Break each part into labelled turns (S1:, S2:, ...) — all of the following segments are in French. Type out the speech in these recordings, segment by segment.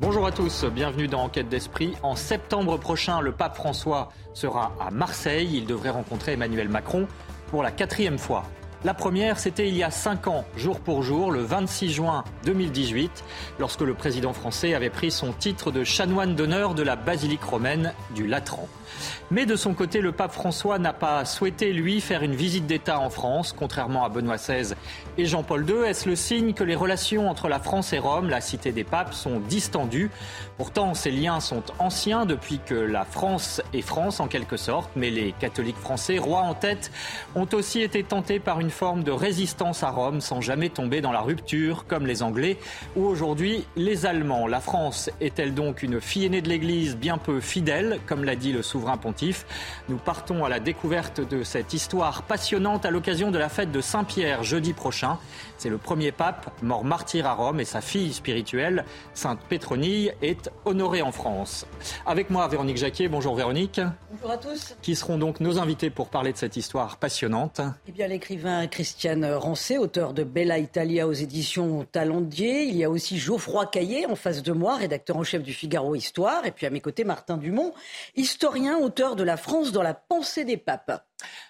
S1: Bonjour à tous, bienvenue dans Enquête d'Esprit. En septembre prochain, le pape François sera à Marseille. Il devrait rencontrer Emmanuel Macron pour la quatrième fois. La première, c'était il y a cinq ans, jour pour jour, le 26 juin 2018, lorsque le président français avait pris son titre de chanoine d'honneur de la basilique romaine du Latran. Mais de son côté, le pape François n'a pas souhaité, lui, faire une visite d'État en France, contrairement à Benoît XVI et Jean-Paul II. Est-ce le signe que les relations entre la France et Rome, la cité des papes, sont distendues? Pourtant, ces liens sont anciens depuis que la France est France, en quelque sorte, mais les catholiques français, rois en tête, ont aussi été tentés par une forme de résistance à Rome sans jamais tomber dans la rupture, comme les Anglais ou aujourd'hui les Allemands. La France est-elle donc une fille aînée de l'Église bien peu fidèle, comme l'a dit le souverain pontife Nous partons à la découverte de cette histoire passionnante à l'occasion de la fête de Saint-Pierre jeudi prochain. C'est le premier pape mort martyr à Rome et sa fille spirituelle, Sainte Pétronille, est honorée en France. Avec moi, Véronique Jacquet. Bonjour Véronique.
S2: Bonjour à tous.
S1: Qui seront donc nos invités pour parler de cette histoire passionnante?
S2: Eh bien, l'écrivain Christiane Rancé, auteur de Bella Italia aux éditions Talendier. Il y a aussi Geoffroy Caillé en face de moi, rédacteur en chef du Figaro Histoire. Et puis à mes côtés, Martin Dumont, historien, auteur de La France dans la pensée des papes.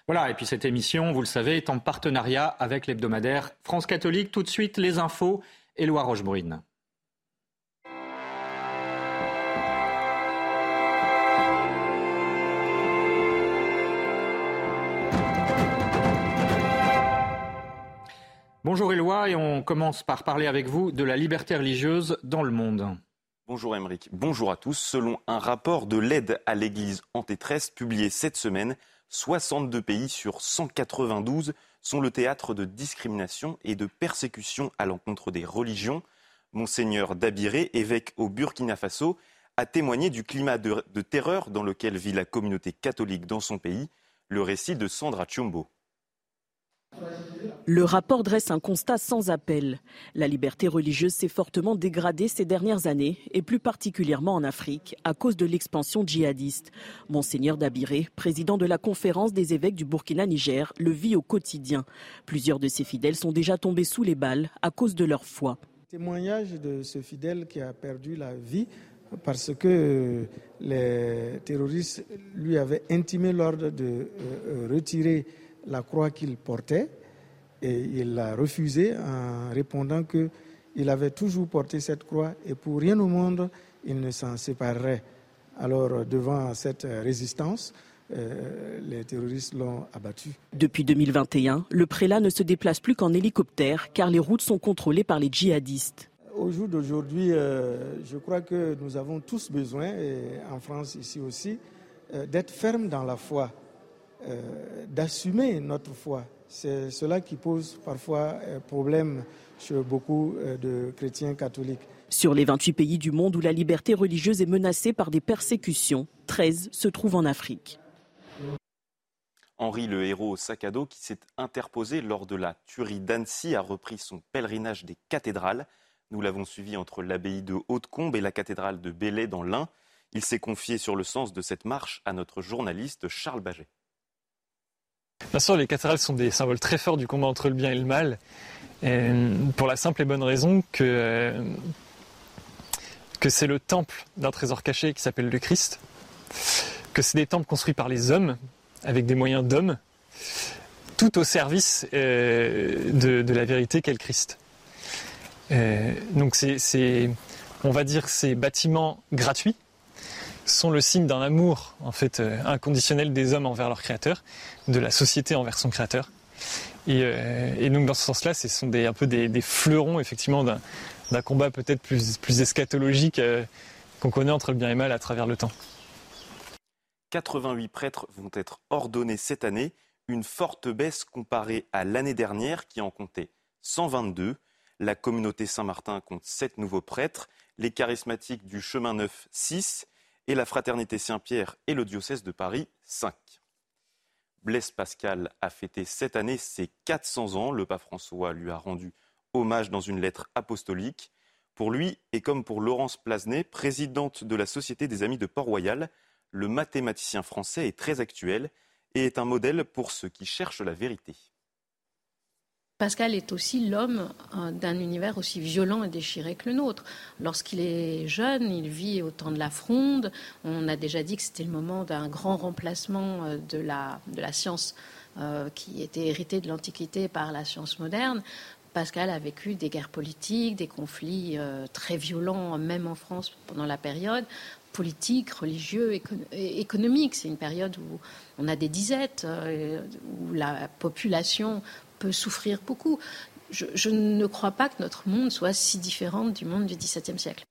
S1: Voilà, et puis cette émission, vous le savez, est en partenariat avec l'hebdomadaire France Catholique. Tout de suite, les infos, Éloi Rochebrune. Bonjour Éloi, et on commence par parler avec vous de la liberté religieuse dans le monde.
S3: Bonjour Émeric, bonjour à tous. Selon un rapport de l'aide à l'Église en détresse publié cette semaine, 62 pays sur 192 sont le théâtre de discrimination et de persécution à l'encontre des religions. Monseigneur Dabiré, évêque au Burkina Faso, a témoigné du climat de, terreur dans lequel vit la communauté catholique dans son pays. Le récit de Sandra Chumbo.
S4: Le rapport dresse un constat sans appel. La liberté religieuse s'est fortement dégradée ces dernières années, et plus particulièrement en Afrique, à cause de l'expansion djihadiste. Monseigneur Dabiré, président de la conférence des évêques du Burkina-Niger, le vit au quotidien. Plusieurs de ses fidèles sont déjà tombés sous les balles à cause de leur foi.
S5: Témoignage de ce fidèle qui a perdu la vie parce que les terroristes lui avaient intimé l'ordre de retirer la croix qu'il portait et il l'a refusé en répondant qu'il avait toujours porté cette croix et pour rien au monde il ne s'en séparerait. Alors devant cette résistance, euh, les terroristes l'ont abattu.
S4: Depuis 2021, le prélat ne se déplace plus qu'en hélicoptère car les routes sont contrôlées par les djihadistes.
S5: Au jour d'aujourd'hui, euh, je crois que nous avons tous besoin, et en France ici aussi, euh, d'être fermes dans la foi. Euh, d'assumer notre foi. C'est cela qui pose parfois euh, problème chez beaucoup euh, de chrétiens catholiques.
S4: Sur les 28 pays du monde où la liberté religieuse est menacée par des persécutions, 13 se trouvent en Afrique.
S3: Henri, le héros au sac à dos qui s'est interposé lors de la tuerie d'Annecy, a repris son pèlerinage des cathédrales. Nous l'avons suivi entre l'abbaye de Haute-Combe et la cathédrale de Belley dans l'Ain. Il s'est confié sur le sens de cette marche à notre journaliste Charles Baget.
S6: Bien sûr, les cathédrales sont des symboles très forts du combat entre le bien et le mal, pour la simple et bonne raison que, que c'est le temple d'un trésor caché qui s'appelle le Christ, que c'est des temples construits par les hommes, avec des moyens d'hommes, tout au service euh, de, de, la vérité qu'est le Christ. Euh, donc c'est, on va dire, ces bâtiments gratuits sont le signe d'un amour en fait euh, inconditionnel des hommes envers leur créateur, de la société envers son créateur. Et, euh, donc dans ce sens-là, ce sont des, un peu des, fleurons effectivement d'un, combat peut-être plus, eschatologique euh, qu'on connaît entre le bien et le mal à travers le temps.
S3: 88 prêtres vont être ordonnés cette année, une forte baisse comparée à l'année dernière qui en comptait 122. La communauté Saint-Martin compte sept nouveaux prêtres, les charismatiques du chemin neuf 6 et la fraternité Saint-Pierre et le diocèse de Paris 5. Blaise Pascal a fêté cette année ses 400 ans. Le pape François lui a rendu hommage dans une lettre apostolique. Pour lui, et comme pour Laurence Plasnet, présidente de la Société des Amis de Port-Royal, le mathématicien français est très actuel et est un modèle pour ceux qui cherchent la vérité.
S7: Pascal est aussi l'homme euh, d'un univers aussi violent et déchiré que le nôtre. Lorsqu'il est jeune, il vit au temps de la fronde. On a déjà dit que c'était le moment d'un grand remplacement euh, de la, science euh, qui était héritée de l'Antiquité par la science moderne. Pascal a vécu des guerres politiques, des conflits très violents, même en France pendant la période politique, religieux, économique. C'est une période où on a des disettes, où la population peut souffrir beaucoup. Je, ne crois pas que notre monde soit si différent du monde du XVIIe siècle.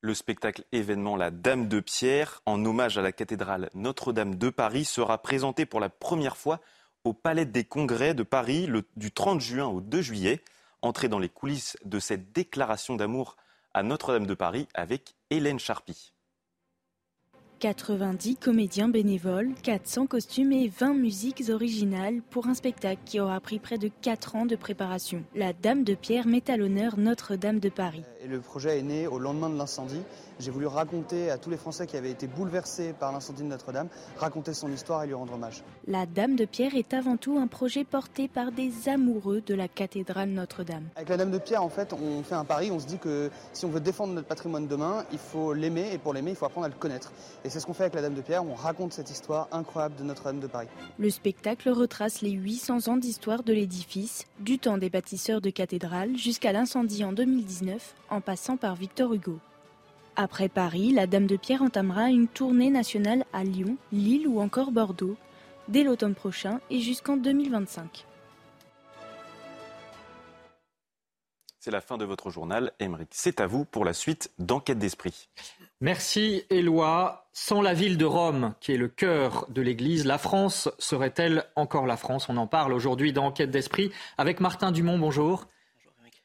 S3: Le spectacle événement La Dame de Pierre, en hommage à la cathédrale Notre-Dame de Paris, sera présenté pour la première fois au Palais des Congrès de Paris du 30 juin au 2 juillet. Entrez dans les coulisses de cette déclaration d'amour à Notre-Dame de Paris avec Hélène Charpie.
S8: 90 comédiens bénévoles, 400 costumes et 20 musiques originales pour un spectacle qui aura pris près de 4 ans de préparation. La Dame de Pierre met à l'honneur Notre-Dame de Paris.
S9: Et le projet est né au lendemain de l'incendie j'ai voulu raconter à tous les Français qui avaient été bouleversés par l'incendie de Notre-Dame, raconter son histoire et lui rendre hommage.
S8: La Dame de Pierre est avant tout un projet porté par des amoureux de la cathédrale Notre-Dame.
S9: Avec la Dame de Pierre, en fait, on fait un pari, on se dit que si on veut défendre notre patrimoine demain, il faut l'aimer et pour l'aimer, il faut apprendre à le connaître. Et c'est ce qu'on fait avec la Dame de Pierre, on raconte cette histoire incroyable de Notre-Dame de Paris.
S8: Le spectacle retrace les 800 ans d'histoire de l'édifice, du temps des bâtisseurs de cathédrale jusqu'à l'incendie en 2019, en passant par Victor Hugo. Après Paris, la Dame de Pierre entamera une tournée nationale à Lyon, Lille ou encore Bordeaux, dès l'automne prochain et jusqu'en 2025.
S3: C'est la fin de votre journal, Émeric. C'est à vous pour la suite d'Enquête d'Esprit.
S1: Merci Éloi. Sans la ville de Rome, qui est le cœur de l'Église, la France serait-elle encore la France? On en parle aujourd'hui dans Enquête d'Esprit avec Martin Dumont. Bonjour.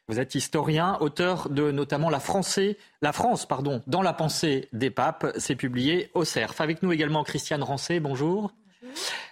S1: Vous êtes historien, auteur de notamment La, Français, la France pardon, dans la pensée des papes. C'est publié au CERF. Avec nous également Christiane Rancé. Bonjour.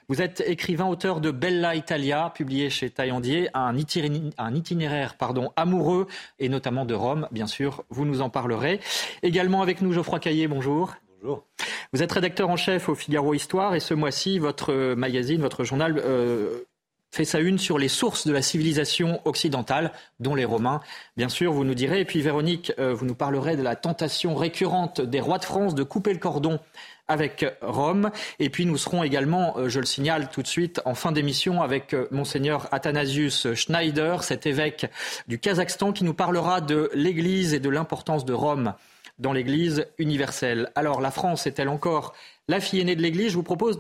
S1: Vous êtes écrivain, auteur de Bella Italia, publié chez Taillandier, un, itinéraire, pardon, amoureux et notamment de Rome, bien sûr. Vous nous en parlerez. Également avec nous Geoffroy Caillé. Bonjour. Bonjour. Vous êtes rédacteur en chef au Figaro Histoire et ce mois-ci, votre magazine, votre journal euh, fait sa une sur les sources de la civilisation occidentale, dont les Romains, bien sûr, vous nous direz. Et puis Véronique, euh, vous nous parlerez de la tentation récurrente des rois de France de couper le cordon avec Rome. Et puis nous serons également, euh, je le signale tout de suite, en fin d'émission avec euh, monseigneur Athanasius Schneider, cet évêque du Kazakhstan, qui nous parlera de l'Église et de l'importance de Rome dans l'Église universelle. Alors la France est-elle encore la fille aînée de l'Église? Je vous propose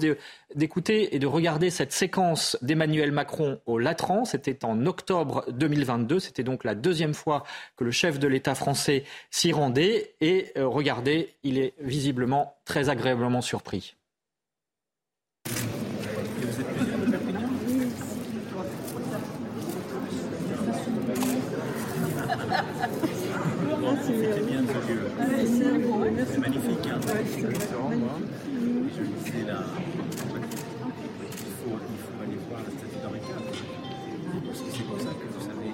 S1: d'écouter et de regarder cette séquence d'Emmanuel Macron au Latran. C'était en octobre 2022. C'était donc la deuxième fois que le chef de l'État français s'y rendait. Et euh, regardez, il est visiblement très agréablement surpris. C'est magnifique. Hein c'est. Il faut, aller voir la statue c'est pour ça que vous savez,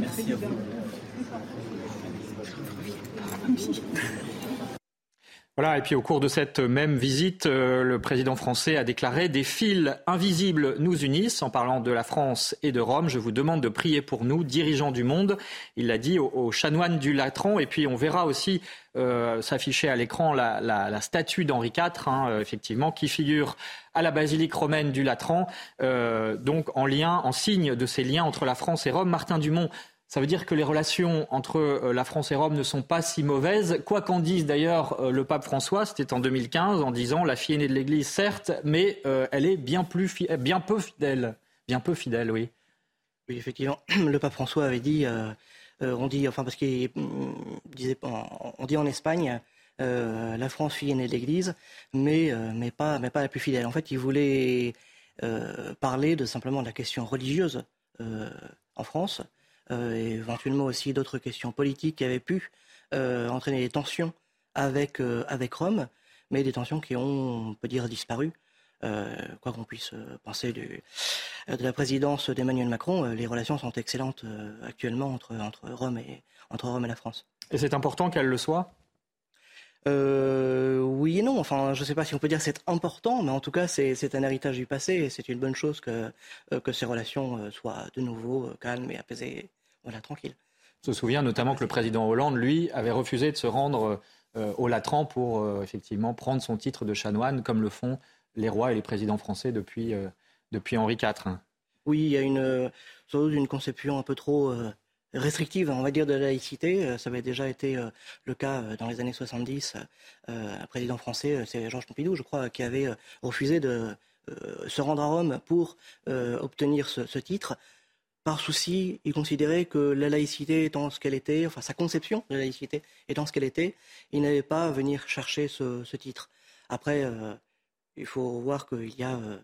S1: Merci à vous. Voilà, et puis au cours de cette même visite, euh, le président français a déclaré Des fils invisibles nous unissent. En parlant de la France et de Rome, je vous demande de prier pour nous, dirigeants du monde. Il l'a dit aux, chanoines du Latran. Et puis on verra aussi euh, s'afficher à l'écran la, statue d'Henri IV, hein, euh, effectivement, qui figure à la basilique romaine du Latran, donc en lien, en signe de ces liens entre la France et Rome. Martin Dumont ça veut dire que les relations entre euh, la France et Rome ne sont pas si mauvaises. Quoi qu'en dise d'ailleurs euh, le pape François, c'était en 2015, en disant la fille aînée de l'Église, certes, mais euh, elle est bien, plus bien peu fidèle. Bien peu fidèle, oui.
S10: Oui, effectivement. Le pape François avait dit, on dit, enfin, parce qu'il disait, on dit en Espagne, la France fille aînée de l'Église, mais, mais, pas, mais pas la plus fidèle. En fait, il voulait parler de simplement de la question religieuse en France, et éventuellement aussi d'autres questions politiques qui avaient pu entraîner des tensions avec, avec Rome, mais des tensions qui ont, on peut dire, disparu. Euh, quoi qu'on puisse euh, penser euh, de la présidence d'Emmanuel Macron, les relations sont excellentes actuellement entre, entre, Rome et, entre Rome et la France.
S1: Et c'est important qu'elle le soit
S10: oui et non. Enfin, je ne sais pas si on peut dire que c'est important, mais en tout cas, c'est un héritage du passé et c'est une bonne chose que, que ces relations soient de nouveau calmes et apaisées, voilà, tranquilles.
S1: On se souvient notamment que le président Hollande, lui, avait refusé de se rendre au Latran pour effectivement prendre son titre de chanoine, comme le font les rois et les présidents français depuis, euh, depuis Henri IV.
S10: Oui, il y a une, une conception un peu trop euh, restrictive, on va dire, de la laïcité. Euh, ça avait déjà été le cas dans les années 70. Un président français, c'est Georges Pompidou, je crois, qui avait refusé de se rendre à Rome pour obtenir ce, titre. Par souci, il considérait que la laïcité étant ce qu'elle était, enfin sa conception de la laïcité étant ce qu'elle était, il n'allait pas venir chercher ce, titre. Après, il faut voir qu'il y a euh,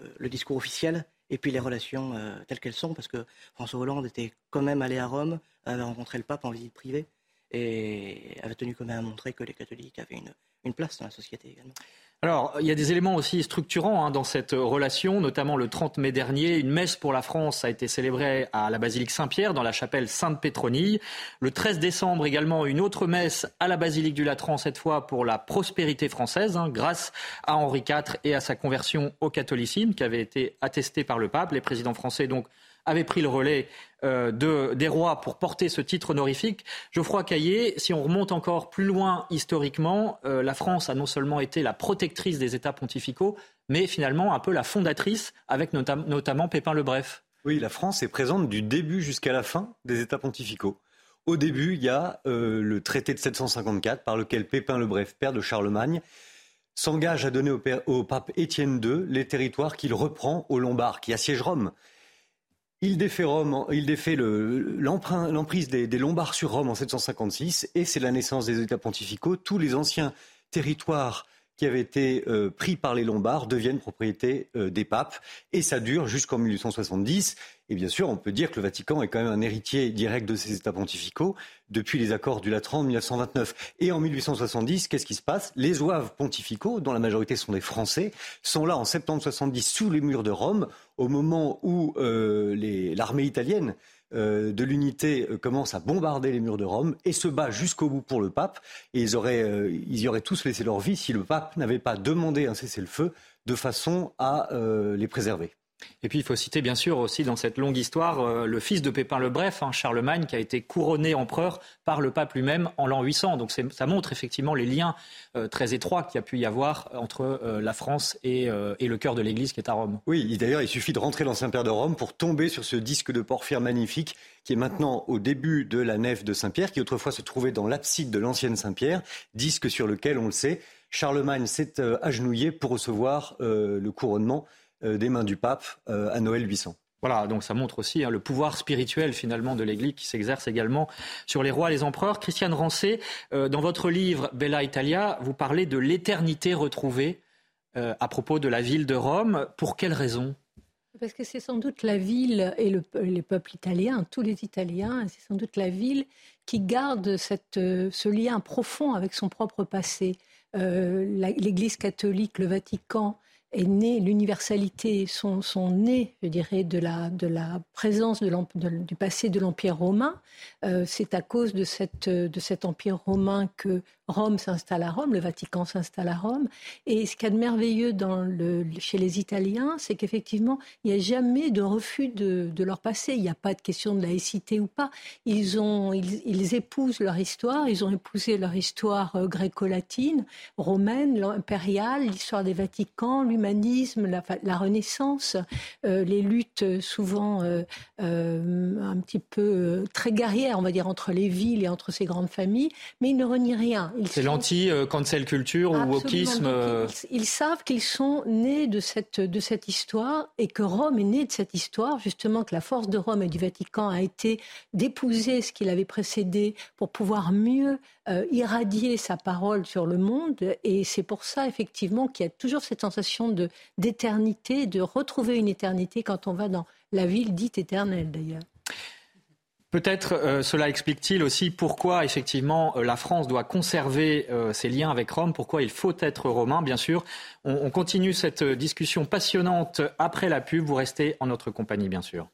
S10: euh, le discours officiel et puis les relations euh, telles qu'elles sont, parce que François Hollande était quand même allé à Rome, avait rencontré le pape en visite privée et avait tenu quand même à montrer que les catholiques avaient une place dans la société également.
S1: Alors, il y a des éléments aussi structurants hein, dans cette relation, notamment le 30 mai dernier, une messe pour la France a été célébrée à la basilique Saint-Pierre, dans la chapelle Sainte-Pétronille. Le 13 décembre également, une autre messe à la basilique du Latran, cette fois pour la prospérité française, hein, grâce à Henri IV et à sa conversion au catholicisme, qui avait été attestée par le pape. Les présidents français, donc, avait pris le relais euh, de, des rois pour porter ce titre honorifique. Geoffroy Caillé, si on remonte encore plus loin historiquement, euh, la France a non seulement été la protectrice des États pontificaux, mais finalement un peu la fondatrice, avec notamment Pépin le Bref.
S11: Oui, la France est présente du début jusqu'à la fin des États pontificaux. Au début, il y a euh, le traité de 754 par lequel Pépin le Bref, père de Charlemagne, s'engage à donner au pape Étienne II les territoires qu'il reprend aux Lombards, qui assiègent Rome. Il défait, l'emprise des, des, Lombards sur Rome en 756 et c'est la naissance des États pontificaux. Tous les anciens territoires qui avaient été euh, pris par les Lombards deviennent propriété euh, des papes et ça dure jusqu'en 1870. Et bien sûr, on peut dire que le Vatican est quand même un héritier direct de ces États pontificaux depuis les accords du Latran de 1929. Et en 1870, qu'est-ce qui se passe? Les oeuvres pontificaux, dont la majorité sont des Français, sont là en septembre 70 sous les murs de Rome, au moment où euh, l'armée italienne de l'unité euh, commence à bombarder les murs de Rome et se bat jusqu'au bout pour le pape. Et ils, auraient, ils y auraient tous laissé leur vie si le pape n'avait pas demandé un cessez-le-feu de façon à les préserver.
S1: Et puis il faut citer bien sûr aussi dans cette longue histoire euh, le fils de Pépin le Bref, hein, Charlemagne, qui a été couronné empereur par le pape lui-même en l'an 800. Donc ça montre effectivement les liens euh, très étroits qu'il y a pu y avoir entre euh, la France et, le cœur de l'Église qui est à Rome.
S11: Oui, d'ailleurs il suffit de rentrer dans Saint-Père de Rome pour tomber sur ce disque de porphyre magnifique qui est maintenant au début de la nef de Saint-Pierre, qui autrefois se trouvait dans l'abside de l'ancienne Saint-Pierre, disque sur lequel, on le sait, Charlemagne s'est agenouillé pour recevoir le couronnement des mains du pape euh, à Noël 800.
S1: Voilà, donc ça montre aussi hein, le pouvoir spirituel finalement de l'Église qui s'exerce également sur les rois et les empereurs. Christiane Rancé, euh, dans votre livre Bella Italia, vous parlez de l'éternité retrouvée à propos de la ville de Rome. Pour quelle raison?
S12: Parce que c'est sans doute la ville et le, les peuples italiens, tous les Italiens, c'est sans doute la ville qui garde cette, ce lien profond avec son propre passé. L'Église catholique, le Vatican, est né, l'universalité sont, sont nées, je dirais, de la, de la présence de du passé de l'Empire romain. Euh, c'est à cause de, cette, de cet Empire romain que Rome s'installe à Rome, le Vatican s'installe à Rome. Et ce qu'il y a de merveilleux dans le, chez les Italiens, c'est qu'effectivement, il n'y a jamais de refus de, de, leur passé. Il n'y a pas de question de laïcité ou pas. Ils, ont, ils, ils épousent leur histoire, ils ont épousé leur histoire euh, gréco-latine, romaine, impériale, l'histoire des Vaticans, lui l'humanisme, la, Renaissance, les luttes souvent un petit peu très guerrières, on va dire, entre les villes et entre ces grandes familles, mais ils ne renient rien.
S1: C'est l'anti-cancel culture ou wokisme.
S12: Ils, ils, savent qu'ils sont nés de cette, de cette histoire et que Rome est née de cette histoire, justement que la force de Rome et du Vatican a été d'épouser ce qu'il avait précédé pour pouvoir mieux euh, irradier sa parole sur le monde. Et c'est pour ça, effectivement, qu'il y a toujours cette sensation de, d'éternité, de retrouver une éternité quand on va dans la ville dite éternelle, d'ailleurs.
S1: Peut-être euh, cela explique-t-il aussi pourquoi effectivement euh, la France doit conserver ses liens avec Rome, pourquoi il faut être romain, bien sûr. on continue cette discussion passionnante après la pub. Vous restez en notre compagnie, bien sûr.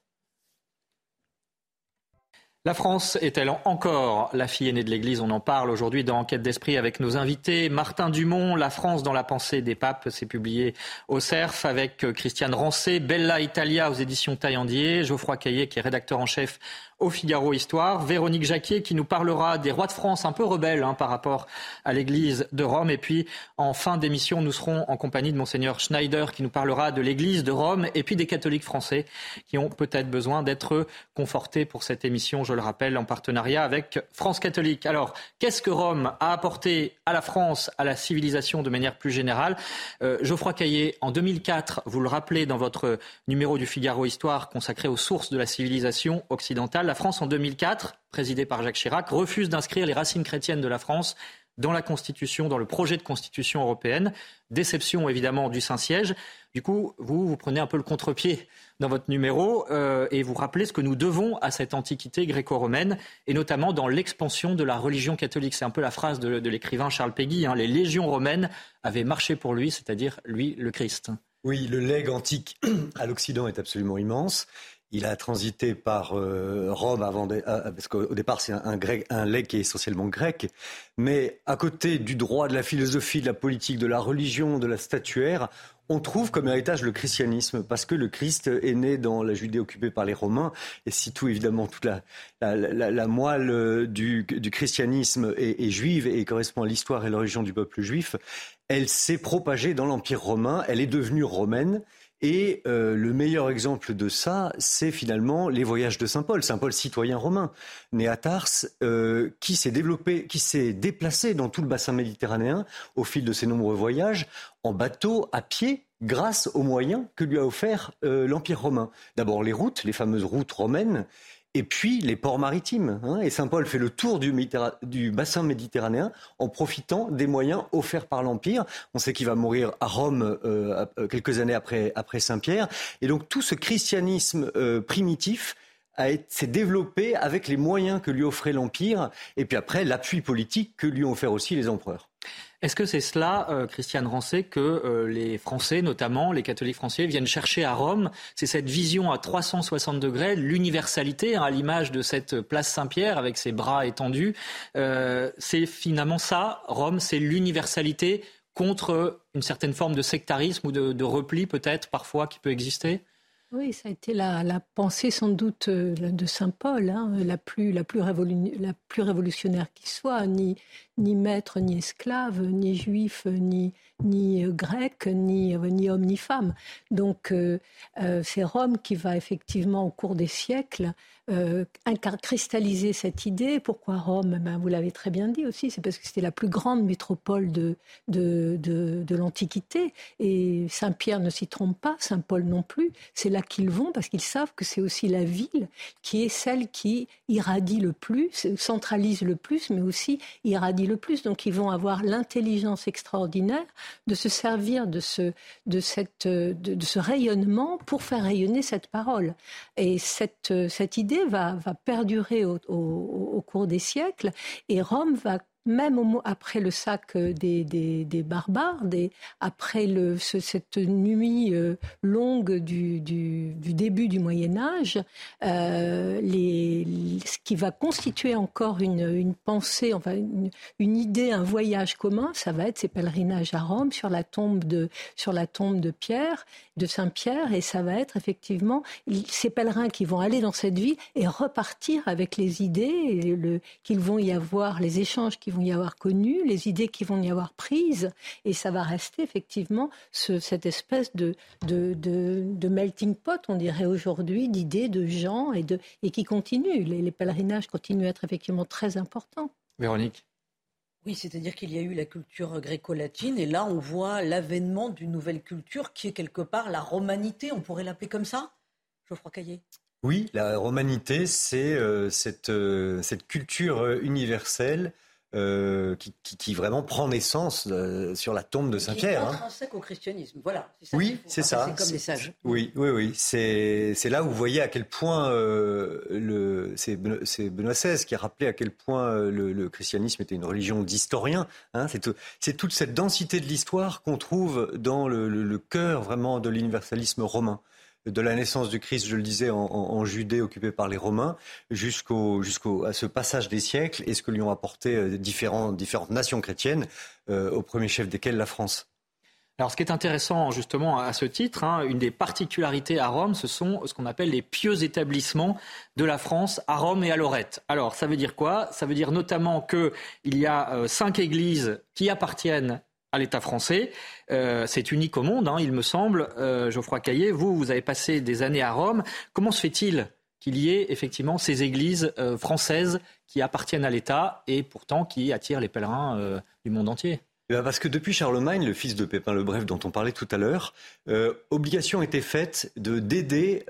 S1: La France est-elle encore la fille aînée de l'Église? On en parle aujourd'hui dans Enquête d'esprit avec nos invités. Martin Dumont, La France dans la pensée des papes, c'est publié au CERF avec Christiane Rancé, Bella Italia aux éditions Taillandier, Geoffroy Caillet qui est rédacteur en chef au Figaro Histoire. Véronique Jacquier qui nous parlera des rois de France un peu rebelles hein, par rapport à l'église de Rome. Et puis en fin d'émission, nous serons en compagnie de monseigneur Schneider qui nous parlera de l'église de Rome et puis des catholiques français qui ont peut-être besoin d'être confortés pour cette émission, je le rappelle, en partenariat avec France catholique. Alors, qu'est-ce que Rome a apporté à la France, à la civilisation de manière plus générale? Euh, Geoffroy Caillé, en 2004, vous le rappelez dans votre numéro du Figaro Histoire consacré aux sources de la civilisation occidentale, la France, en 2004, présidée par Jacques Chirac, refuse d'inscrire les racines chrétiennes de la France dans la Constitution, dans le projet de Constitution européenne. Déception évidemment du Saint-Siège. Du coup, vous, vous prenez un peu le contre-pied dans votre numéro euh, et vous rappelez ce que nous devons à cette antiquité gréco-romaine et notamment dans l'expansion de la religion catholique. C'est un peu la phrase de, l'écrivain Charles Péguy. Hein. les légions romaines avaient marché pour lui, c'est-à-dire lui, le Christ.
S11: Oui, le legs antique à l'Occident est absolument immense. Il a transité par euh, Rome avant, euh, parce qu'au départ c'est un, grec, un legs qui est essentiellement grec, mais à côté du droit, de la philosophie, de la politique, de la religion, de la statuaire, on trouve comme héritage le christianisme, parce que le Christ est né dans la Judée occupée par les Romains, et si tout évidemment toute la, moelle du, du christianisme est, est, juive et correspond à l'histoire et l'origine du peuple juif, elle s'est propagée dans l'Empire romain, elle est devenue romaine, et euh, le meilleur exemple de ça, c'est finalement les voyages de Saint Paul, Saint Paul citoyen romain, né à Tars, euh, qui s'est développé, qui s'est déplacé dans tout le bassin méditerranéen au fil de ses nombreux voyages, en bateau, à pied, grâce aux moyens que lui a offert euh, l'Empire romain. D'abord les routes, les fameuses routes romaines, et puis les ports maritimes. Hein. et Saint-Paul fait le tour du, du, bassin méditerranéen en profitant des moyens offerts par l'Empire. On sait qu'il va mourir à Rome euh, quelques années après, après Saint-Pierre. Et donc tout ce christianisme euh, primitif s'est développé avec les moyens que lui offrait l'Empire et puis après l'appui politique que lui ont offert aussi les empereurs.
S1: Est-ce que c'est cela, euh, Christiane Rancé, que euh, les Français, notamment les catholiques français, viennent chercher à Rome? C'est cette vision à 360 degrés, l'universalité, hein, à l'image de cette place Saint-Pierre avec ses bras étendus. Euh, c'est finalement ça, Rome, c'est l'universalité contre une certaine forme de sectarisme ou de repli peut-être parfois qui peut exister?
S12: Oui, ça a été la, pensée sans doute euh, de Saint Paul, hein, la, plus, la, la révolutionnaire qui soit, ni, maître, ni esclave, ni juif, ni, euh, grec, ni, euh, ni homme, ni femme. Donc c'est Rome qui va effectivement, au cours des siècles, cristalliser cette idée. Pourquoi Rome? Ben, Vous l'avez très bien dit aussi, c'est parce que c'était la plus grande métropole de, de, l'Antiquité. Et Saint-Pierre ne s'y trompe pas, Saint-Paul non plus. C'est qu'ils vont parce qu'ils savent que c'est aussi la ville qui est celle qui irradie le plus, centralise le plus, mais aussi irradie le plus. Donc ils vont avoir l'intelligence extraordinaire de se servir de ce, de cette, de, ce rayonnement pour faire rayonner cette parole. Et cette, cette idée va, perdurer au, cours des siècles et Rome va même après le sac euh, des, barbares, après cette nuit euh, longue du, début du Moyen Âge, euh, ce qui va constituer encore une, pensée, enfin une, idée, un voyage commun, ça va être ces pèlerinages à Rome sur la tombe de, sur la tombe de Pierre, de Saint-Pierre, et ça va être effectivement ces pèlerins qui vont aller dans cette ville et repartir avec les idées, qu'ils vont y avoir, les échanges qui vont y avoir connues, les idées qui vont y avoir prises, et ça va rester effectivement cette espèce de, de, melting pot, on dirait aujourd'hui, d'idées, de gens, et, de, et qui continuent. Les, les pèlerinages continuent à être effectivement très importants.
S1: Véronique?
S2: Oui, c'est-à-dire qu'il y a eu la culture gréco-latine et là on voit l'avènement d'une nouvelle culture qui est quelque part la romanité, on pourrait l'appeler comme ça Geoffroy Caillé
S11: Oui, la romanité, c'est euh, cette, euh, cette, culture universelle euh, qui, qui, vraiment prend naissance euh, sur la tombe de Saint-Pierre.
S2: Hein. Intrinsèque au christianisme, voilà.
S11: Ça oui, c'est ça.
S2: C'est comme message.
S11: Oui, oui, oui. C'est là où vous voyez à quel point euh, le c'est Benoît XVI qui a rappelé à quel point le, le christianisme était une religion d'historiens. Hein. C'est toute cette densité de l'histoire qu'on trouve dans le, le, le cœur vraiment de l'universalisme romain de la naissance du Christ, je le disais, en, Judée occupée par les Romains, jusqu'au, jusqu'au, à ce passage des siècles et ce que lui ont apporté euh, différentes nations chrétiennes, euh, au premier chef desquelles la France.
S1: Alors, ce qui est intéressant justement à ce titre, hein, une des particularités à Rome, ce sont ce qu'on appelle les pieux établissements de la France à Rome et à Lorette. Alors, ça veut dire quoi? Ça veut dire notamment qu'il y a euh, cinq églises qui appartiennent à l'État français. Euh, c'est unique au monde, hein, il me semble. Euh, Geoffroy Caillé, vous, vous avez passé des années à Rome. Comment se fait-il qu'il y ait effectivement ces églises euh, françaises qui appartiennent à l'État et pourtant qui attirent les pèlerins du monde entier?
S11: Eh ben, parce que depuis Charlemagne, le fils de Pépin le Bref dont on parlait tout à l'heure, obligation était faite de d'aider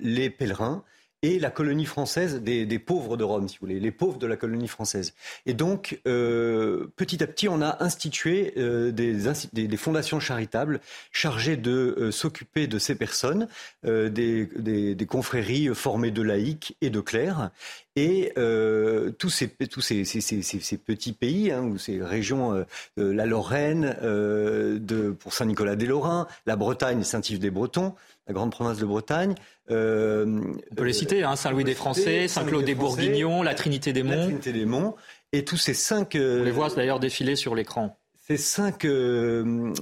S11: les pèlerins et la colonie française des, des, pauvres de Rome, si vous voulez, les pauvres de la colonie française. Et donc, euh, petit à petit, on a institué euh, des, des, fondations charitables chargées de euh, s'occuper de ces personnes, euh, des, des, confréries formées de laïcs et de clercs. Et euh, tous, ces, tous ces, ces, ces, petits pays, hein, ou ces régions, la Lorraine, de, pour Saint-Nicolas-des-Lorrains, la Bretagne, Saint-Yves des Bretons, la grande province de Bretagne.
S1: Euh, on peut les citer, hein, Saint-Louis des Français, Saint-Claude des Bourguignons, la Trinité des Monts. La
S11: Trinité des Monts. Et tous ces cinq...
S1: Euh, on les voit d'ailleurs défiler sur l'écran
S11: ces cinq euh,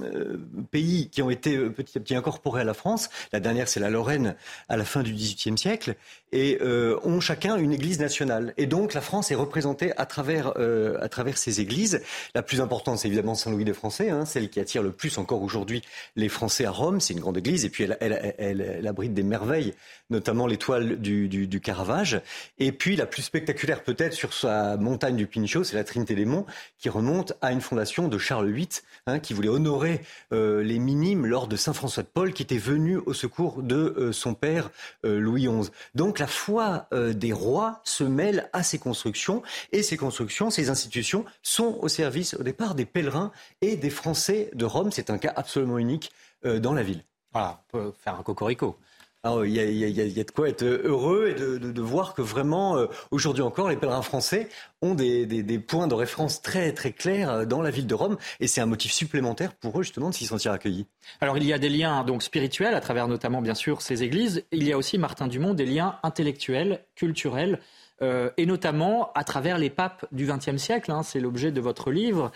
S11: pays qui ont été petit à petit incorporés à la France, la dernière c'est la Lorraine à la fin du XVIIIe siècle, et euh, ont chacun une église nationale. Et donc la France est représentée à travers, euh, à travers ces églises. La plus importante, c'est évidemment Saint-Louis des Français, hein, celle qui attire le plus encore aujourd'hui les Français à Rome. C'est une grande église et puis elle abrite des merveilles, notamment l'étoile du, du, du, Caravage. Et puis la plus spectaculaire peut-être sur sa montagne du Pinchot, c'est la Trinité des Monts, qui remonte à une fondation de Charles VIII, hein, qui voulait honorer euh, les minimes lors de Saint François de Paul, qui était venu au secours de euh, son père euh, Louis XI. Donc la foi des rois se mêle à ces constructions et ces constructions, ces institutions sont au service au départ des pèlerins et des Français de Rome. C'est un cas absolument unique dans la ville.
S1: Voilà, on peut faire un cocorico.
S11: Ah il y, a, de quoi être heureux et de, voir que vraiment, euh, aujourd'hui encore, les pèlerins français ont des, points de référence très très clairs euh, dans la ville de Rome, et c'est un motif supplémentaire pour eux justement de s'y sentir accueillis.
S1: Alors il y a des liens donc spirituels à travers notamment bien sûr ces églises. Il y a aussi Martin Dumont des liens intellectuels, culturels. Euh, et notamment à travers les papes du XXe siècle. Hein, c'est l'objet de votre livre.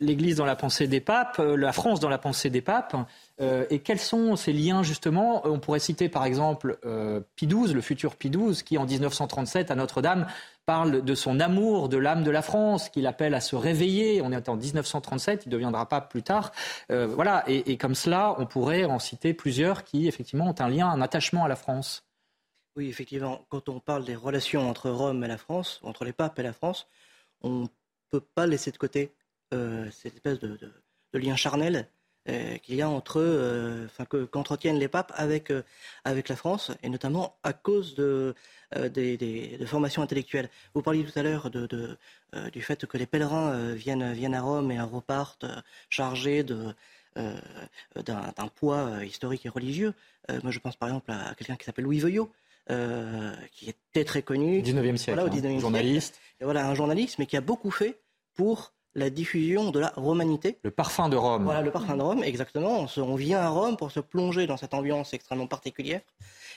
S1: L'Église dans la pensée des papes, la France dans la pensée des papes. Euh, et quels sont ces liens justement? On pourrait citer par exemple euh, XII, le futur Pie XII, qui en 1937 à Notre-Dame parle de son amour de l'âme de la France, qu'il appelle à se réveiller. On est en 1937, il ne deviendra pas plus tard. Euh, voilà, et, comme cela, on pourrait en citer plusieurs qui effectivement ont un lien, un attachement à la France.
S10: Oui, effectivement, quand on parle des relations entre Rome et la France, entre les papes et la France, on ne peut pas laisser de côté euh, cette espèce de lien charnel euh, qu'il y a entre eux, enfin qu'entretiennent les papes avec euh, avec la France, et notamment à cause de euh, des, des, de formations intellectuelles. Vous parliez tout à l'heure de, de du fait que les pèlerins viennent viennent à Rome et repartent chargés de d'un poids historique et religieux. moi, je pense par exemple à quelqu'un qui s'appelle Louis Veuillot, qui était très connu.
S1: 19e siècle, voilà, au 19e hein, journaliste.
S10: Et voilà, un journaliste, mais qui a beaucoup fait pour la diffusion de la romanité.
S1: Le parfum de Rome.
S10: Voilà, le parfum de Rome, exactement. On, vient à Rome pour se plonger dans cette ambiance extrêmement particulière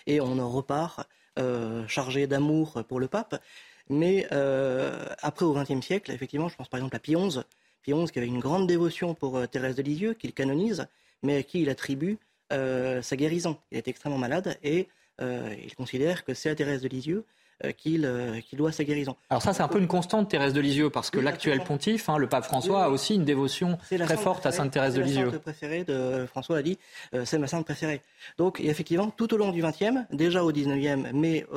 S10: et on en repart euh, chargé d'amour pour le pape. Mais euh, après, au XXe siècle, effectivement, je pense par exemple à Pie XI, Pie XI qui avait une grande dévotion pour euh, Thérèse de Lisieux, qu'il canonise, mais à qui il attribue sa guérison. Il était extrêmement malade et il considère que c'est à Thérèse de Lisieux euh, euh, qu'il doit sa guérison.
S1: Alors ça, c'est un peu une constante, Thérèse de Lisieux, parce que l'actuel pontife, hein, le pape François, a aussi une dévotion très forte à Sainte Thérèse de Lisieux.
S10: C'est la sainte préférée de François a dit, c'est ma sainte préférée. Donc effectivement, tout au long du XXe, déjà au XIXe, mais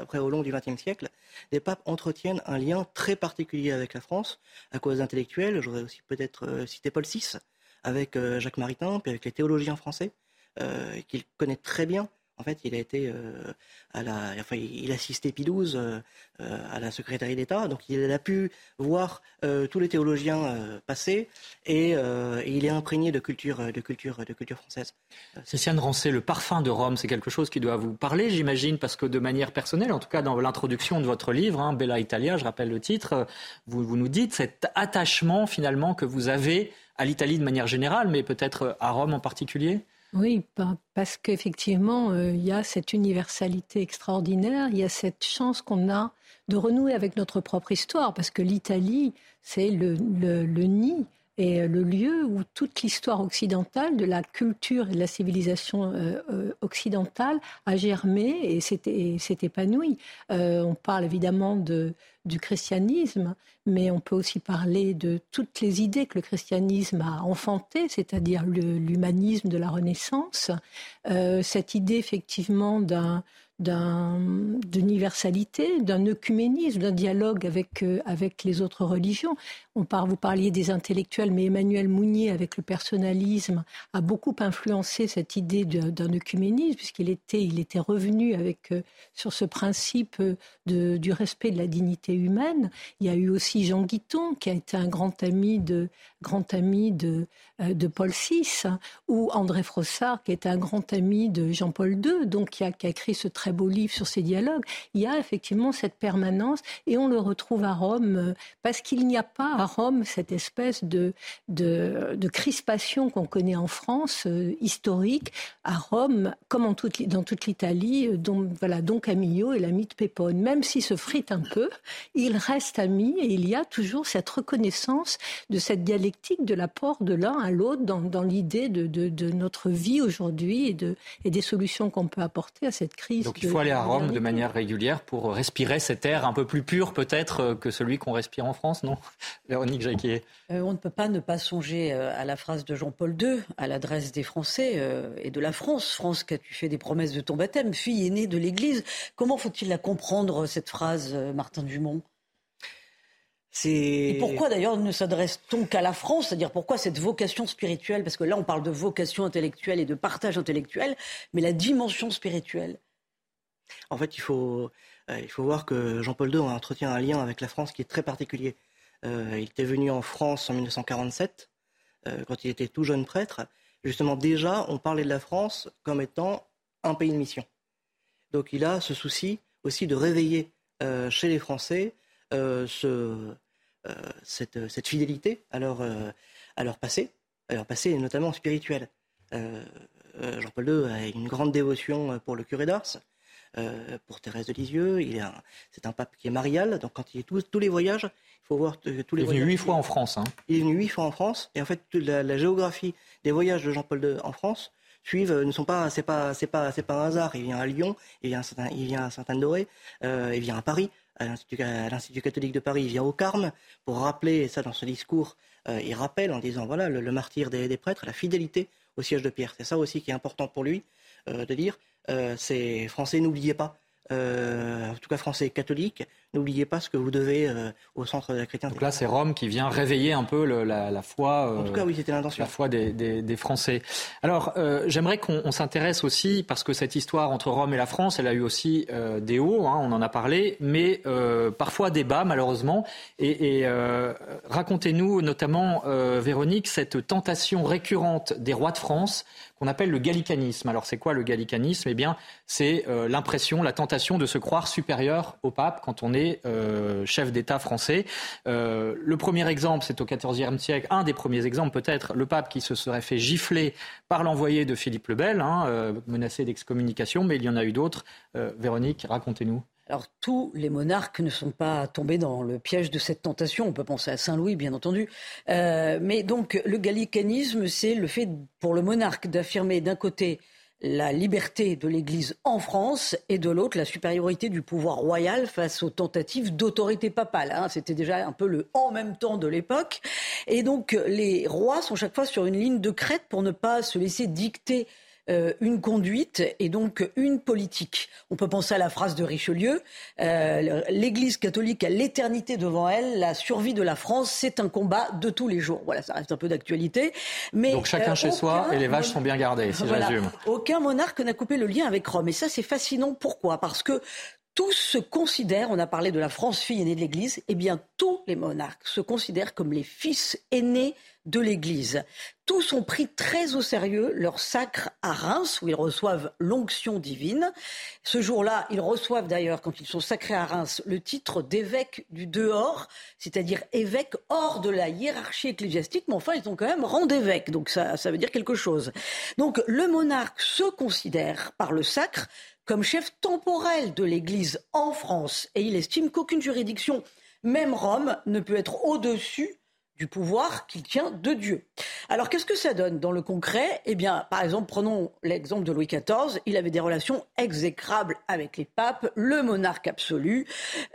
S10: après au long du XXe siècle, les papes entretiennent un lien très particulier avec la France à cause intellectuelle. J'aurais aussi peut-être cité Paul VI avec Jacques Maritain, puis avec les théologiens français qu'il connaît très bien en fait, il a été euh, à la, enfin, il assistait Pilouze euh, à la secrétaire d'État, donc il a pu voir euh, tous les théologiens passer et, il est imprégné de culture, de culture, de culture française.
S1: Céciane Rancé, le parfum de Rome, c'est quelque chose qui doit vous parler, j'imagine, parce que de manière personnelle, en tout cas dans l'introduction de votre livre, hein, Bella Italia, je rappelle le titre, vous nous dites cet attachement finalement que vous avez à l'Italie de manière générale, mais peut-être à Rome en particulier?
S12: Oui, parce qu'effectivement, euh, il y a cette universalité extraordinaire, il y a cette chance qu'on a de renouer avec notre propre histoire, parce que l'Italie, c'est le, nid et le lieu où toute l'histoire occidentale, de la culture et de la civilisation euh, euh, occidentale a germé et s'est épanoui. on parle évidemment de, du christianisme, mais on peut aussi parler de toutes les idées que le christianisme a enfantées, c'est-à-dire l'humanisme de la Renaissance, euh, cette idée effectivement d'un d'universalité, d'un œcuménisme, d'un dialogue avec, euh, avec les autres religions. On vous parliez des intellectuels, mais Emmanuel Mounier, avec le personnalisme, a beaucoup influencé cette idée d'un œcuménisme, puisqu'il était, il était revenu avec, euh, sur ce principe de, du respect de la dignité humaine. Il y a eu aussi Jean Guiton, qui a été un grand ami de, grand ami de, euh, de Paul VI, ou André Frossard, qui est un grand ami de Jean-Paul II, donc qui a, qui a écrit ce très beau livre sur ces dialogues. Il y a effectivement cette permanence, et on le retrouve à Rome, euh, parce qu'il n'y a pas à Rome cette espèce de, de, de crispation qu'on connaît en France, euh, historique. À Rome, comme en toute, dans toute l'Italie, dont, voilà, Don Camillo est l'ami de Pépone. Même s'il se frite un peu, il reste ami et il y a toujours cette reconnaissance de cette dialectique de l'apport de l'un à l'autre dans, l'idée de, notre vie aujourd'hui et, et des solutions qu'on peut apporter à cette crise.
S1: Il faut aller à Rome de manière régulière pour respirer cet air un peu plus pur peut-être euh, que celui qu'on respire en France, non Véronique Jacquier?
S2: Euh, On ne peut pas ne pas songer euh, à la phrase de Jean-Paul II à l'adresse des Français et de la France. France, qu'as-tu fait des promesses de ton baptême, fille aînée de l'Église Comment faut-il la comprendre, cette phrase, Martin Dumont? Et pourquoi d'ailleurs ne s'adresse-t-on qu'à la France? C'est-à-dire pourquoi cette vocation spirituelle? Parce que là, on parle de vocation intellectuelle et de partage intellectuel, mais la dimension spirituelle.
S10: En fait, il faut, euh, il faut voir que Jean-Paul II entretient un lien avec la France qui est très particulier. Euh, il était venu en France en 1947, euh, quand il était tout jeune prêtre. Justement, déjà, on parlait de la France comme étant un pays de mission. Donc il a ce souci aussi de réveiller chez les Français ce, cette, fidélité à leur, à leur passé, à leur passé notamment spirituel. Jean-Paul II a une grande dévotion pour le curé d'Ars, pour Thérèse de Lisieux. c'est un pape qui est marial, donc quand il est tous, tous les voyages, il faut voir tous les
S1: il est venu huit fois en France. Hein.
S10: Il est venu huit fois en France, et en fait la, géographie des voyages de Jean-Paul II en France suivent ne sont pas c'est pas c'est pas c'est pas un hasard. Il vient à Lyon, il vient à il vient à Saint-Anne-d'Oré, il vient à Paris à l'Institut catholique de Paris, il vient au Carme pour rappeler, et ça dans ce discours, euh, il rappelle en disant voilà le, martyr des, prêtres, la fidélité au siège de Pierre. C'est ça aussi qui est important pour lui euh, de dire. Euh, c'est français, n'oubliez pas. en tout cas français catholique, n'oubliez pas ce que vous devez euh, au centre de la chrétienté.
S1: Donc là, c'est Rome qui vient réveiller un peu la, foi.
S10: en tout cas, oui, c'était l'intention.
S1: La foi des, Français. Alors, euh, j'aimerais qu'on s'intéresse aussi, parce que cette histoire entre Rome et la France, elle a eu aussi euh, des hauts, hein, on en a parlé, mais parfois des bas, malheureusement. Et, racontez-nous, notamment, Véronique, cette tentation récurrente des rois de France qu'on appelle le gallicanisme. Alors, c'est quoi le gallicanisme? Eh bien, c'est l'impression, la tentation de se croire supérieur au pape quand on est euh, chef d'État français. Euh, le premier exemple, c'est au XIVe siècle, un des premiers exemples peut-être, le pape qui se serait fait gifler par l'envoyé de Philippe le Bel, hein, euh, menacé d'excommunication, mais il y en a eu d'autres. Véronique, racontez-nous.
S2: Alors tous les monarques ne sont pas tombés dans le piège de cette tentation. On peut penser à Saint-Louis, bien entendu. mais donc le gallicanisme, c'est le fait pour le monarque d'affirmer d'un côté la liberté de l'Église en France et de l'autre la supériorité du pouvoir royal face aux tentatives d'autorité papale. Hein. C'était déjà un peu le en même temps de l'époque. Et donc les rois sont chaque fois sur une ligne de crête pour ne pas se laisser dicter euh, une conduite et donc une politique. On peut penser à la phrase de Richelieu euh, L'Église catholique a l'éternité devant elle. La survie de la France, c'est un combat de tous les jours. Voilà, ça reste un peu d'actualité.
S1: Mais donc chacun euh, chez soi et les vaches sont bien gardées, si voilà,
S2: Aucun monarque n'a coupé le lien avec Rome. Et ça, c'est fascinant. Pourquoi? Parce que tous se considèrent, on a parlé de la France fille aînée de l'Église, eh bien tous les monarques se considèrent comme les fils aînés de l'Église. Tous ont pris très au sérieux leur sacre à Reims, où ils reçoivent l'onction divine. Ce jour-là, ils reçoivent d'ailleurs, quand ils sont sacrés à Reims, le titre d'évêque du dehors, c'est-à-dire évêque hors de la hiérarchie ecclésiastique, mais enfin, ils ont quand même rang d'évêque, donc ça, ça veut dire quelque chose. Donc le monarque se considère par le sacre comme chef temporel de l'Église en France, et il estime qu'aucune juridiction, même Rome, ne peut être au-dessus du pouvoir qu'il tient de Dieu. Alors qu'est-ce que ça donne dans le concret? Eh bien, par exemple, prenons l'exemple de Louis XIV. Il avait des relations exécrables avec les papes, le monarque absolu,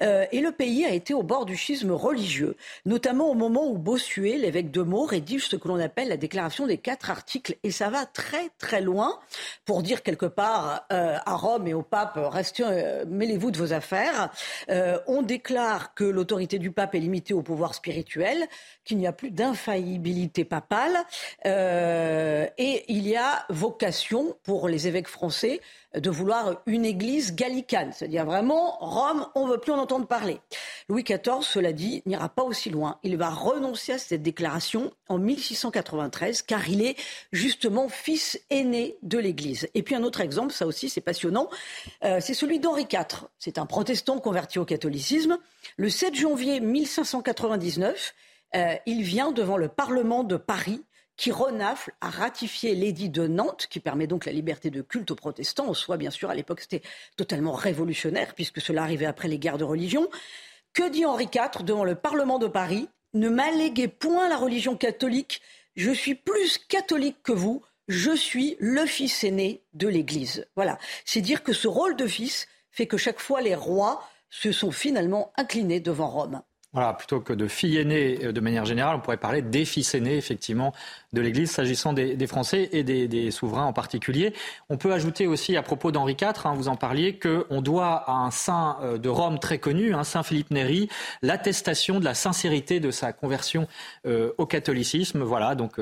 S2: euh, et le pays a été au bord du schisme religieux, notamment au moment où Bossuet, l'évêque de Meaux, rédige ce que l'on appelle la déclaration des quatre articles, et ça va très très loin pour dire quelque part euh, à Rome et au pape, restez, euh, mêlez-vous de vos affaires. on déclare que l'autorité du pape est limitée au pouvoir spirituel, qu'il n'y a plus d'infaillibilité papale euh, et il y a vocation pour les évêques français de vouloir une église gallicane, c'est-à-dire vraiment Rome, on ne veut plus en entendre parler. Louis XIV, cela dit, n'ira pas aussi loin. Il va renoncer à cette déclaration en 1693 car il est justement fils aîné de l'Église. Et puis un autre exemple, ça aussi c'est passionnant, euh, c'est celui d'Henri IV. C'est un protestant converti au catholicisme. Le 7 janvier 1599, euh, il vient devant le Parlement de Paris qui renafle à ratifier l'édit de Nantes, qui permet donc la liberté de culte aux protestants. En soi, bien sûr, à l'époque, c'était totalement révolutionnaire, puisque cela arrivait après les guerres de religion. Que dit Henri IV devant le Parlement de Paris? Ne m'alléguez point la religion catholique, je suis plus catholique que vous, je suis le fils aîné de l'Église. Voilà, c'est dire que ce rôle de fils fait que chaque fois les rois se sont finalement inclinés devant Rome.
S1: Voilà, plutôt que de filles aînées euh, de manière générale, on pourrait parler des fils aînés, effectivement, de l'Église, s'agissant des, Français et des, souverains en particulier. On peut ajouter aussi, à propos d'Henri IV, hein, vous en parliez, qu'on doit à un saint euh, de Rome très connu, hein, saint Philippe Néri, l'attestation de la sincérité de sa conversion euh, au catholicisme. Voilà, donc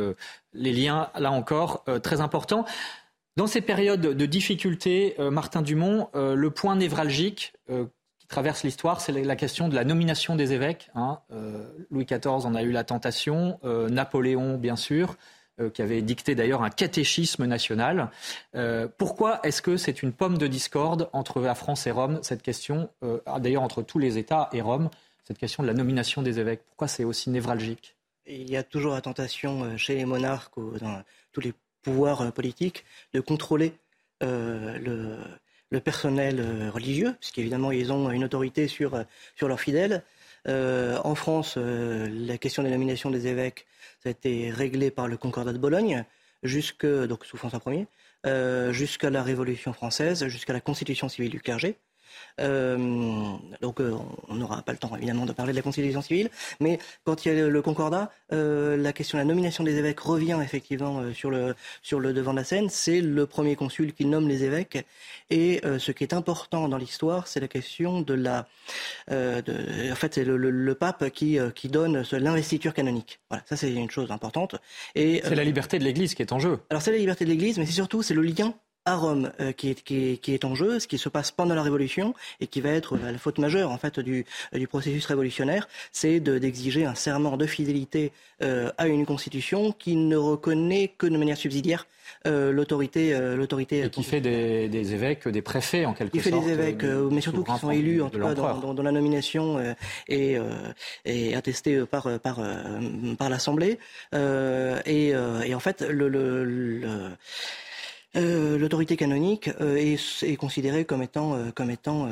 S1: les liens, là encore, très importants. Dans ces périodes de difficulté, Martin Dumont, le point névralgique traverse l'histoire, c'est la question de la nomination des évêques. Hein. Euh, Louis XIV en a eu la tentation, euh, Napoléon bien sûr, euh, qui avait dicté d'ailleurs un catéchisme national. pourquoi est-ce que c'est une pomme de discorde entre la France et Rome, cette question, d'ailleurs entre tous les États et Rome, cette question de la nomination des évêques? Pourquoi c'est aussi névralgique?
S10: Il y a toujours la tentation chez les monarques, dans tous les pouvoirs politiques, de contrôler le le personnel euh, religieux, puisqu'évidemment ils ont une autorité sur, euh, sur leurs fidèles. Euh, en France, la question des nominations des évêques, ça a été réglé par le Concordat de Bologne, jusque, donc sous François Ier, jusqu'à la Révolution française, jusqu'à la constitution civile du clergé. Euh, donc euh, on n'aura pas le temps évidemment de parler de la constitution civile, mais quand il y a le concordat, euh, la question de la nomination des évêques revient effectivement sur, le, sur le devant de la scène. C'est le premier consul qui nomme les évêques. Et ce qui est important dans l'histoire, c'est la question de la... De, en fait, c'est le, pape qui, qui donne l'investiture canonique. Voilà, ça c'est une chose importante.
S1: Et c'est la liberté de l'Église qui est en jeu.
S10: Alors c'est la liberté de l'Église, mais c'est surtout c'est le lien à Rome euh, qui, est, qui, qui, est, en jeu, ce qui se passe pendant la Révolution et qui va être la faute majeure en fait du, du processus révolutionnaire, c'est d'exiger un serment de fidélité euh, à une constitution qui ne reconnaît que de manière subsidiaire euh, l'autorité, euh, l'autorité.
S1: Et qui fait des, des, évêques, des préfets en quelque
S10: sorte. Qui fait des évêques, mais surtout qui sont élus en tout cas dans, dans, dans, la nomination et, et attestés par par par l'Assemblée. Et, et, en fait le, le, le euh, l'autorité canonique euh, est, considérée comme étant, euh, comme étant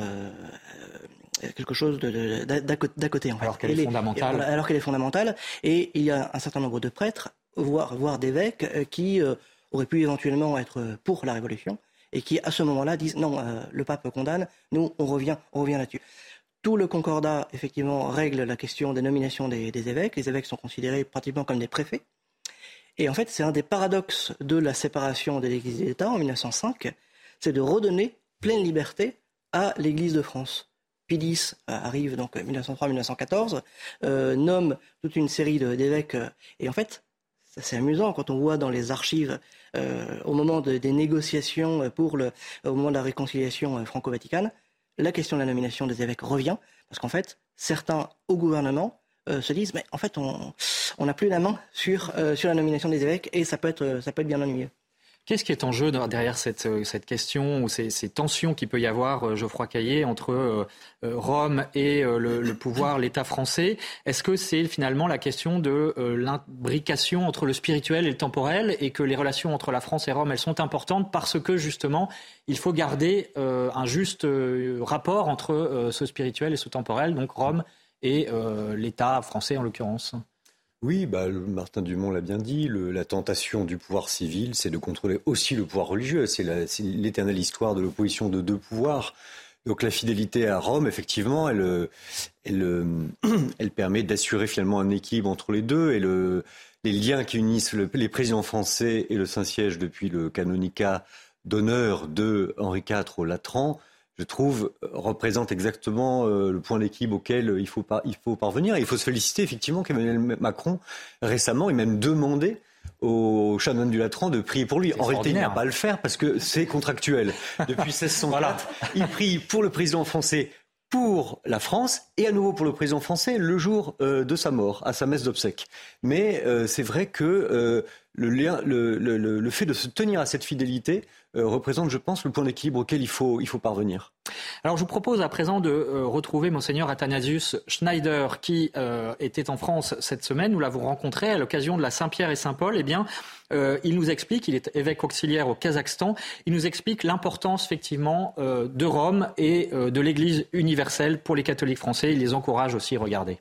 S10: quelque chose d'à côté. En
S1: fait. Alors qu'elle est fondamentale.
S10: alors qu'elle est fondamentale. Et il y a un certain nombre de prêtres, voire, voire d'évêques, qui auraient pu éventuellement être pour la révolution et qui, à ce moment-là, disent non, le pape condamne, nous, on revient, on revient là-dessus. Tout le concordat, effectivement, règle la question des nominations des, évêques. Les évêques sont considérés pratiquement comme des préfets. Et en fait, c'est un des paradoxes de la séparation de l'Église et de l'État en 1905, c'est de redonner pleine liberté à l'Église de France. Pidis euh, arrive donc 1903-1914, euh, nomme toute une série d'évêques. Euh, et en fait, c'est amusant quand on voit dans les archives, au moment des négociations pour le, au moment de la réconciliation franco-vaticane, la question de la nomination des évêques revient, parce qu'en fait, certains au gouvernement euh, se disent, mais en fait, on n'a plus la main sur, euh, sur la nomination des évêques, et ça peut être, ça peut être bien ennuyeux.
S1: Qu'est-ce qui est en jeu derrière cette, euh, cette question ou ces, ces tensions qu'il peut y avoir, euh, Geoffroy Caillé, entre euh, Rome et le, pouvoir, l'État français? Est-ce que c'est finalement la question de l'imbrication entre le spirituel et le temporel et que les relations entre la France et Rome, elles sont importantes parce que justement, il faut garder un juste rapport entre ce spirituel et ce temporel, donc Rome et l'État français en l'occurrence
S11: oui, bah, Martin Dumont l'a bien dit, la tentation du pouvoir civil, c'est de contrôler aussi le pouvoir religieux. C'est l'éternelle histoire de l'opposition de deux pouvoirs. Donc la fidélité à Rome, effectivement, elle, elle, elle permet d'assurer finalement un équilibre entre les deux et le, les liens qui unissent les présidents français et le Saint-Siège depuis le canonicat d'honneur de Henri IV au Latran je trouve, représente exactement euh, le point d'équilibre auquel il faut, il faut parvenir. il faut se féliciter effectivement qu'Emmanuel Macron, récemment, ait même demandé au chanoine du Latran de prier pour lui. En réalité, il n'a pas à le faire parce que c'est contractuel. Depuis 1604, il prie pour le président français pour la France et à nouveau pour le président français le jour euh, de sa mort, à sa messe d'obsèques. Mais euh, c'est vrai que le, fait de se tenir à cette fidélité euh, représente, je pense, le point d'équilibre auquel il faut, il faut parvenir.
S1: Alors, je vous propose à présent de euh, retrouver Monseigneur Athanasius Schneider, qui euh, était en France cette semaine. Nous l'avons rencontré à l'occasion de la Saint-Pierre et Saint-Paul. Eh bien, il nous explique, il est évêque auxiliaire au Kazakhstan, il nous explique l'importance, effectivement, de Rome et de l'Église universelle pour les catholiques français. Il les encourage aussi, regardez.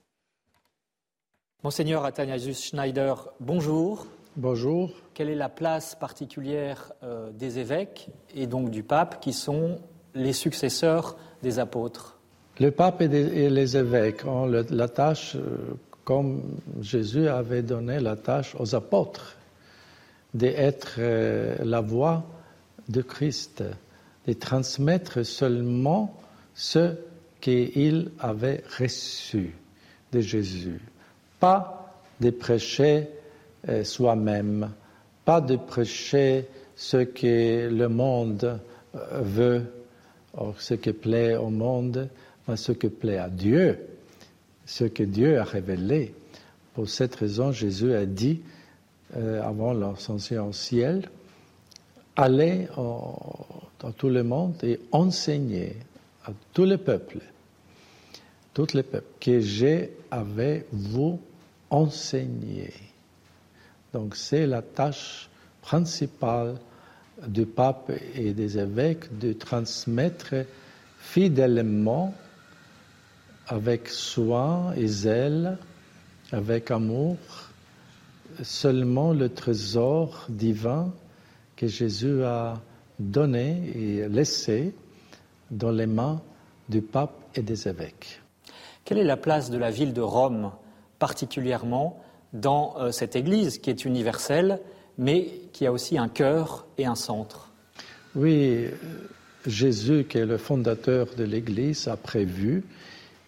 S1: Monseigneur Athanasius Schneider, bonjour.
S5: Bonjour.
S1: Quelle est la place particulière euh, des évêques et donc du pape qui sont les successeurs des apôtres?
S5: Le pape et, les évêques ont la tâche, euh, comme Jésus avait donné la tâche aux apôtres, d'être euh, la voix de Christ, de transmettre seulement ce qu'il avait reçu de Jésus, pas de prêcher soi-même, pas de prêcher ce que le monde euh, veut, ce qui plaît au monde, mais ce qui plaît à Dieu, ce que Dieu a révélé. Pour cette raison, Jésus a dit, euh, avant l'ascension au ciel, allez dans tout le monde et enseignez à tous les peuples, tous les peuples, que j'ai avec vous enseigné. Donc c'est la tâche principale du pape et des évêques de transmettre fidèlement, avec soin et zèle, avec amour, seulement le trésor divin que Jésus a donné et laissé dans les mains du pape et des évêques.
S1: Quelle est la place de la ville de Rome particulièrement dans euh, cette Église qui est universelle, mais qui a aussi un cœur et un centre.
S5: Oui, Jésus, qui est le fondateur de l'Église, a prévu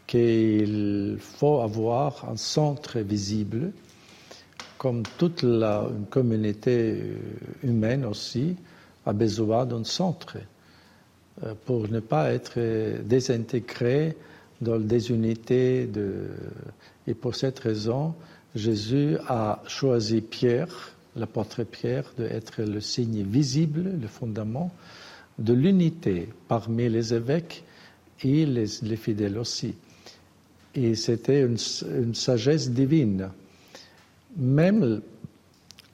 S5: qu'il faut avoir un centre visible, comme toute la communauté euh, humaine aussi a besoin d'un centre euh, pour ne pas être désintégré dans des unités. Et pour cette raison, Jésus a choisi Pierre, l'apôtre Pierre, d'être le signe visible, le fondament de l'unité parmi les évêques et les, fidèles aussi. Et c'était une, sagesse divine. Même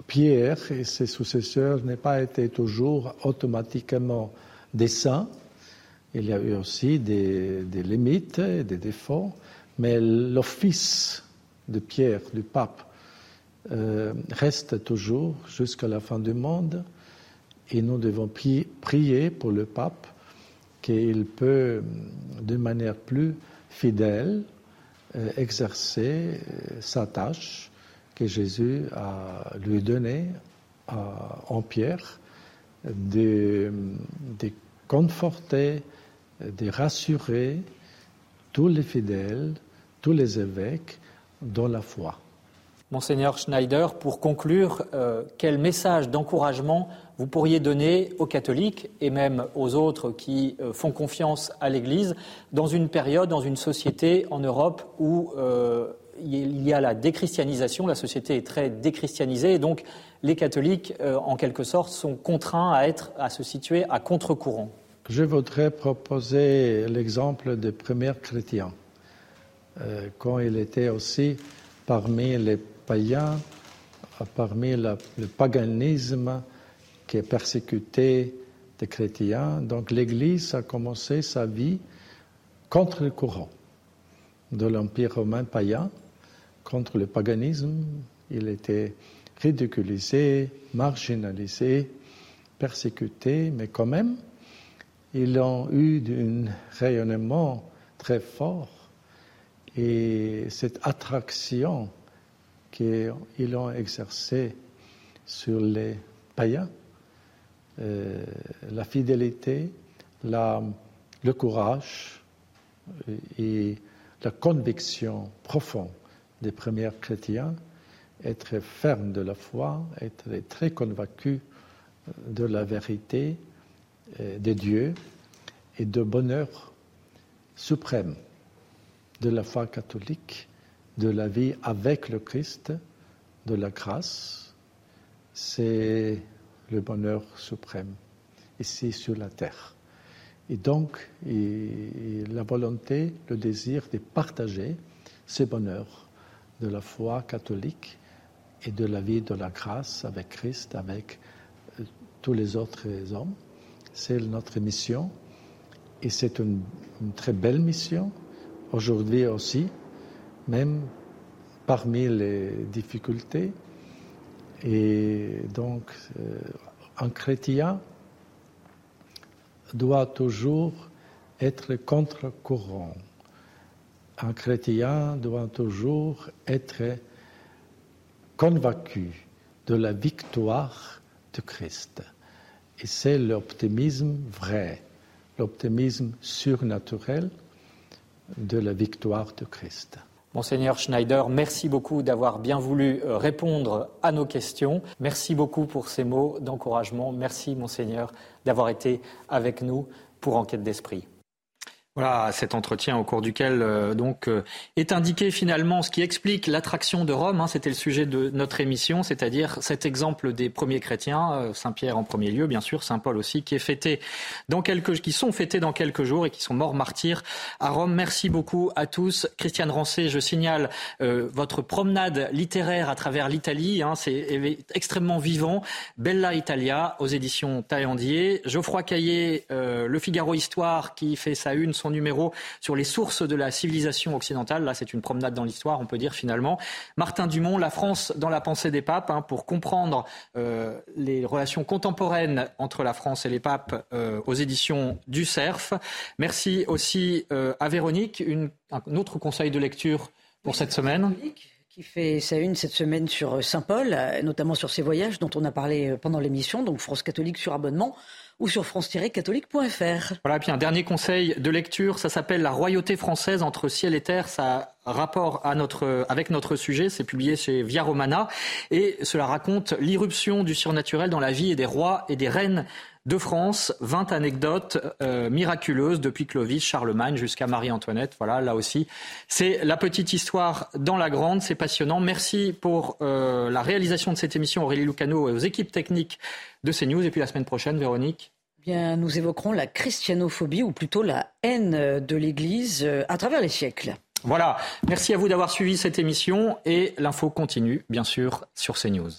S5: Pierre et ses successeurs n'ont pas été toujours automatiquement des saints. Il y a eu aussi des, des limites, des défauts, mais l'office de Pierre, du pape, euh, reste toujours jusqu'à la fin du monde. Et nous devons prier pour le pape qu'il peut, de manière plus fidèle, euh, exercer euh, sa tâche que Jésus a lui donnée en Pierre, de, de conforter, de rassurer tous les fidèles, tous les évêques dans la foi.
S1: Monseigneur Schneider, pour conclure, euh, quel message d'encouragement vous pourriez donner aux catholiques et même aux autres qui euh, font confiance à l'Église dans une période, dans une société en Europe où euh, il y a la déchristianisation, la société est très déchristianisée et donc les catholiques, en quelque sorte, sont contraints à, être, à se situer à contre-courant
S5: Je voudrais proposer l'exemple des premiers chrétiens, quand il était aussi parmi les païens, parmi le paganisme qui est persécuté des chrétiens. Donc l'Église a commencé sa vie contre le courant de l'Empire romain païen, contre le paganisme. Il était ridiculisé, marginalisé, persécuté, mais quand même, ils ont eu un rayonnement très fort. Et cette attraction qu'ils ont exercé sur les païens, euh, la fidélité, le courage et la conviction profonde des premiers chrétiens, être ferme de la foi, être très convaincu de la vérité euh, de Dieu et de bonheur suprême de la foi catholique de la vie avec le Christ, de la grâce, c'est le bonheur suprême ici sur la terre. Et donc, la volonté, le désir de partager ce bonheur de la foi catholique et de la vie de la grâce avec Christ, avec euh, tous les autres hommes, c'est notre mission. Et c'est une très belle mission. Aujourd'hui aussi, même parmi les difficultés. Et donc, euh, un chrétien doit toujours être contre-courant. Un chrétien doit toujours être convaincu de la victoire de Christ. Et c'est l'optimisme vrai, l'optimisme surnaturel de la victoire de Christ.
S1: Monseigneur Schneider, merci beaucoup d'avoir bien voulu euh, répondre à nos questions. Merci beaucoup pour ces mots d'encouragement. Merci, Monseigneur, d'avoir été avec nous pour Enquête d'Esprit. Voilà cet entretien au cours duquel euh, donc euh, est indiqué finalement ce qui explique l'attraction de Rome. Hein, C'était le sujet de notre émission, c'est-à-dire cet exemple des premiers chrétiens, euh, Saint Pierre en premier lieu, bien sûr, Saint Paul aussi, qui est fêté dans quelques, qui sont fêtés dans quelques jours et qui sont morts martyrs à Rome. Merci beaucoup à tous. Christiane Rancé, je signale votre promenade littéraire à travers l'Italie. Hein, C'est extrêmement vivant. Bella Italia aux éditions Taillandier. Geoffroy Caillé, Le Figaro Histoire, qui fait sa une son numéro sur les sources de la civilisation occidentale. Là, c'est une promenade dans l'histoire, on peut dire finalement. Martin Dumont, La France dans la pensée des papes, hein, pour comprendre euh, les relations contemporaines entre la France et les papes euh, aux éditions du CERF. Merci aussi euh, à Véronique, un autre conseil de lecture pour cette semaine
S2: qui fait sa une cette semaine sur Saint-Paul, notamment sur ses voyages dont on a parlé pendant l'émission, donc France catholique sur abonnement ou sur france-catholique.fr.
S1: Voilà, puis un dernier conseil de lecture, ça s'appelle La royauté française entre ciel et terre. Ça rapport à notre, avec notre sujet, c'est publié chez Via Romana et cela raconte l'irruption du surnaturel dans la vie et des rois et des reines de France, 20 anecdotes euh, miraculeuses depuis Clovis, Charlemagne jusqu'à Marie-Antoinette. Voilà, là aussi, c'est la petite histoire dans la grande, c'est passionnant. Merci pour euh, la réalisation de cette émission, Aurélie Lucano et aux équipes techniques de CNews. Et puis la semaine prochaine, Véronique.
S2: Bien, nous évoquerons la christianophobie ou plutôt la haine de l'Église euh, à travers les siècles.
S1: Voilà, merci à vous d'avoir suivi cette émission et l'info continue, bien sûr, sur CNews.